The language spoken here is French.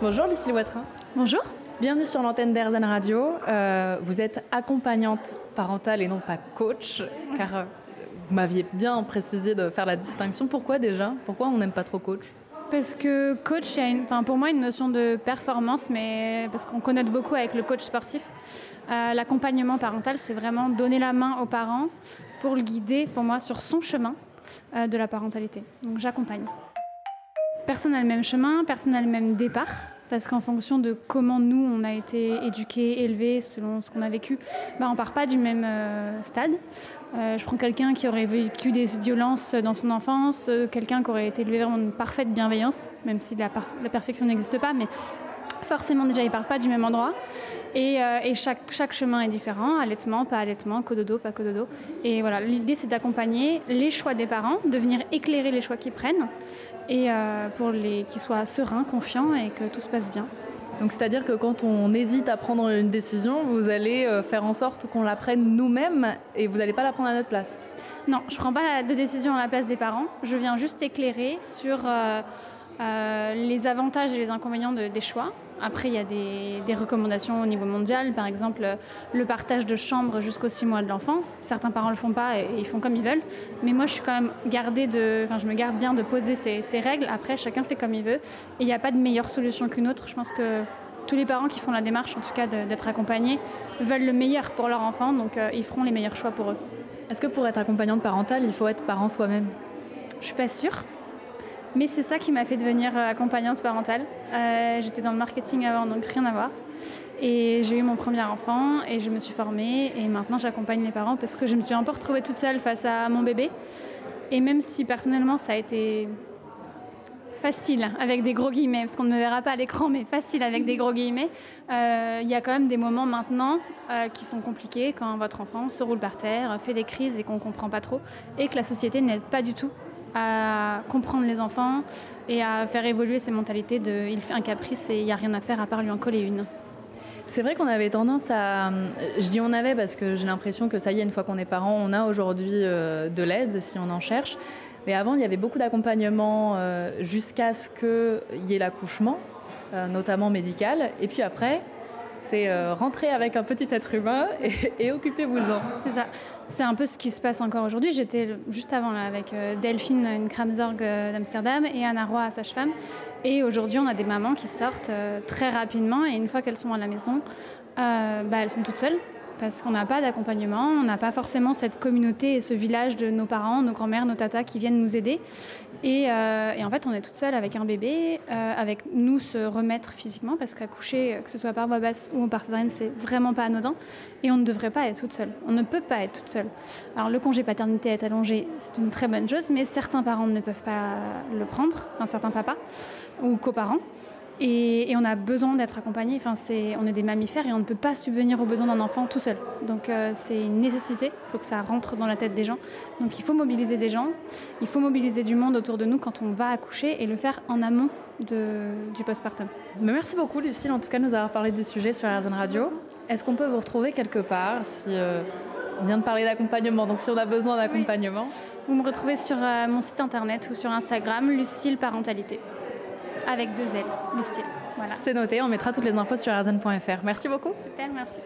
Bonjour Lucille Watrin. Bonjour. Bienvenue sur l'antenne d'Airzen Radio. Euh, vous êtes accompagnante parentale et non pas coach, car euh, vous m'aviez bien précisé de faire la distinction. Pourquoi déjà? Pourquoi on n'aime pas trop coach? Parce que coach, il y a une, pour moi une notion de performance, mais parce qu'on connaît beaucoup avec le coach sportif. Euh, L'accompagnement parental, c'est vraiment donner la main aux parents pour le guider, pour moi, sur son chemin euh, de la parentalité. Donc j'accompagne. Personne n'a le même chemin, personne n'a le même départ, parce qu'en fonction de comment nous, on a été éduqués, élevés, selon ce qu'on a vécu, bah, on part pas du même euh, stade. Euh, je prends quelqu'un qui aurait vécu des violences dans son enfance, euh, quelqu'un qui aurait été élevé dans une parfaite bienveillance, même si la, perfection n'existe pas, forcément déjà ils partent pas du même endroit et, euh, et chaque, chaque chemin est différent, allaitement, pas allaitement, cododo, pas cododo. Et voilà, l'idée c'est d'accompagner les choix des parents, de venir éclairer les choix qu'ils prennent et euh, pour les qu'ils soient sereins, confiants et que tout se passe bien. Donc c'est-à-dire que quand on hésite à prendre une décision, vous allez euh, faire en sorte qu'on la prenne nous-mêmes et vous n'allez pas la prendre à notre place? Non, je prends pas de décision à la place des parents. Je viens juste éclairer sur euh, euh, les avantages et les inconvénients de- des choix. Après, il y a des, des recommandations au niveau mondial, par exemple le partage de chambre jusqu'aux 6 mois de l'enfant. Certains parents le font pas et, et ils font comme ils veulent. Mais moi, je suis quand même gardée de, enfin, je me garde bien de poser ces, ces règles. Après, chacun fait comme il veut. Et il n'y a pas de meilleure solution qu'une autre. Je pense que tous les parents qui font la démarche, en tout cas d'être accompagnés, veulent le meilleur pour leur enfant, donc euh, ils feront les meilleurs choix pour eux. Est-ce que pour être accompagnante parentale, il faut être parent soi-même? Je suis pas sûre. Mais c'est ça qui m'a fait devenir euh, accompagnante parentale. Euh, J'étais dans le marketing avant, donc rien à voir. Et j'ai eu mon premier enfant et je me suis formée et maintenant j'accompagne les parents parce que je me suis un peu retrouvée toute seule face à mon bébé. Et même si personnellement ça a été facile avec des gros guillemets, parce qu'on ne me verra pas à l'écran, mais facile avec des gros guillemets, euh, il y a quand même des moments maintenant qui sont compliqués quand votre enfant se roule par terre, fait des crises et qu'on ne comprend pas trop, et que la société n'aide pas du tout à comprendre les enfants et à faire évoluer ces mentalités de il fait un caprice et il n'y a rien à faire à part lui en coller une. C'est vrai qu'on avait tendance à... Je dis on avait parce que j'ai l'impression que ça y est, une fois qu'on est parent, on a aujourd'hui euh, de l'aide si on en cherche. Mais avant, il y avait beaucoup d'accompagnement euh, jusqu'à ce qu'il y ait l'accouchement, euh, notamment médical. Et puis après, c'est euh, rentrer avec un petit être humain et, et occupez-vous-en. C'est ça. C'est un peu ce qui se passe encore aujourd'hui. J'étais juste avant là, avec euh, Delphine, une Kramzorg euh, d'Amsterdam, et Anna Roy, sage-femme. Et aujourd'hui, on a des mamans qui sortent très rapidement, et une fois qu'elles sont à la maison, bah, elles sont toutes seules. Parce qu'on n'a pas d'accompagnement, on n'a pas forcément cette communauté et ce village de nos parents, nos grands-mères, nos tatas qui viennent nous aider. Et, euh, et en fait, on est toute seule avec un bébé, euh, avec nous se remettre physiquement, parce qu'accoucher, que ce soit par voie basse ou par césarienne, c'est vraiment pas anodin. Et on ne devrait pas être toute seule. On ne peut pas être toute seule. Alors, le congé paternité est allongé, c'est une très bonne chose, mais certains parents ne peuvent pas le prendre, un certain papa ou coparents. Et, et on a besoin d'être accompagné. Enfin, c'est, on est des mammifères et on ne peut pas subvenir aux besoins d'un enfant tout seul. Donc euh, c'est une nécessité. Il faut que ça rentre dans la tête des gens. Donc il faut mobiliser des gens. Il faut mobiliser du monde autour de nous quand on va accoucher et le faire en amont de, du postpartum. Mais merci beaucoup Lucille, en tout cas, de nous avoir parlé du sujet sur RZN Radio. Est-ce qu'on peut vous retrouver quelque part si euh, on vient de parler d'accompagnement, donc si on a besoin d'accompagnement Vous me retrouvez sur euh, mon site internet ou sur Instagram, Lucille Parentalité. Avec deux L, Lucille. Voilà. C'est noté, on mettra toutes les infos sur rzn.fr. Merci beaucoup. Super, merci.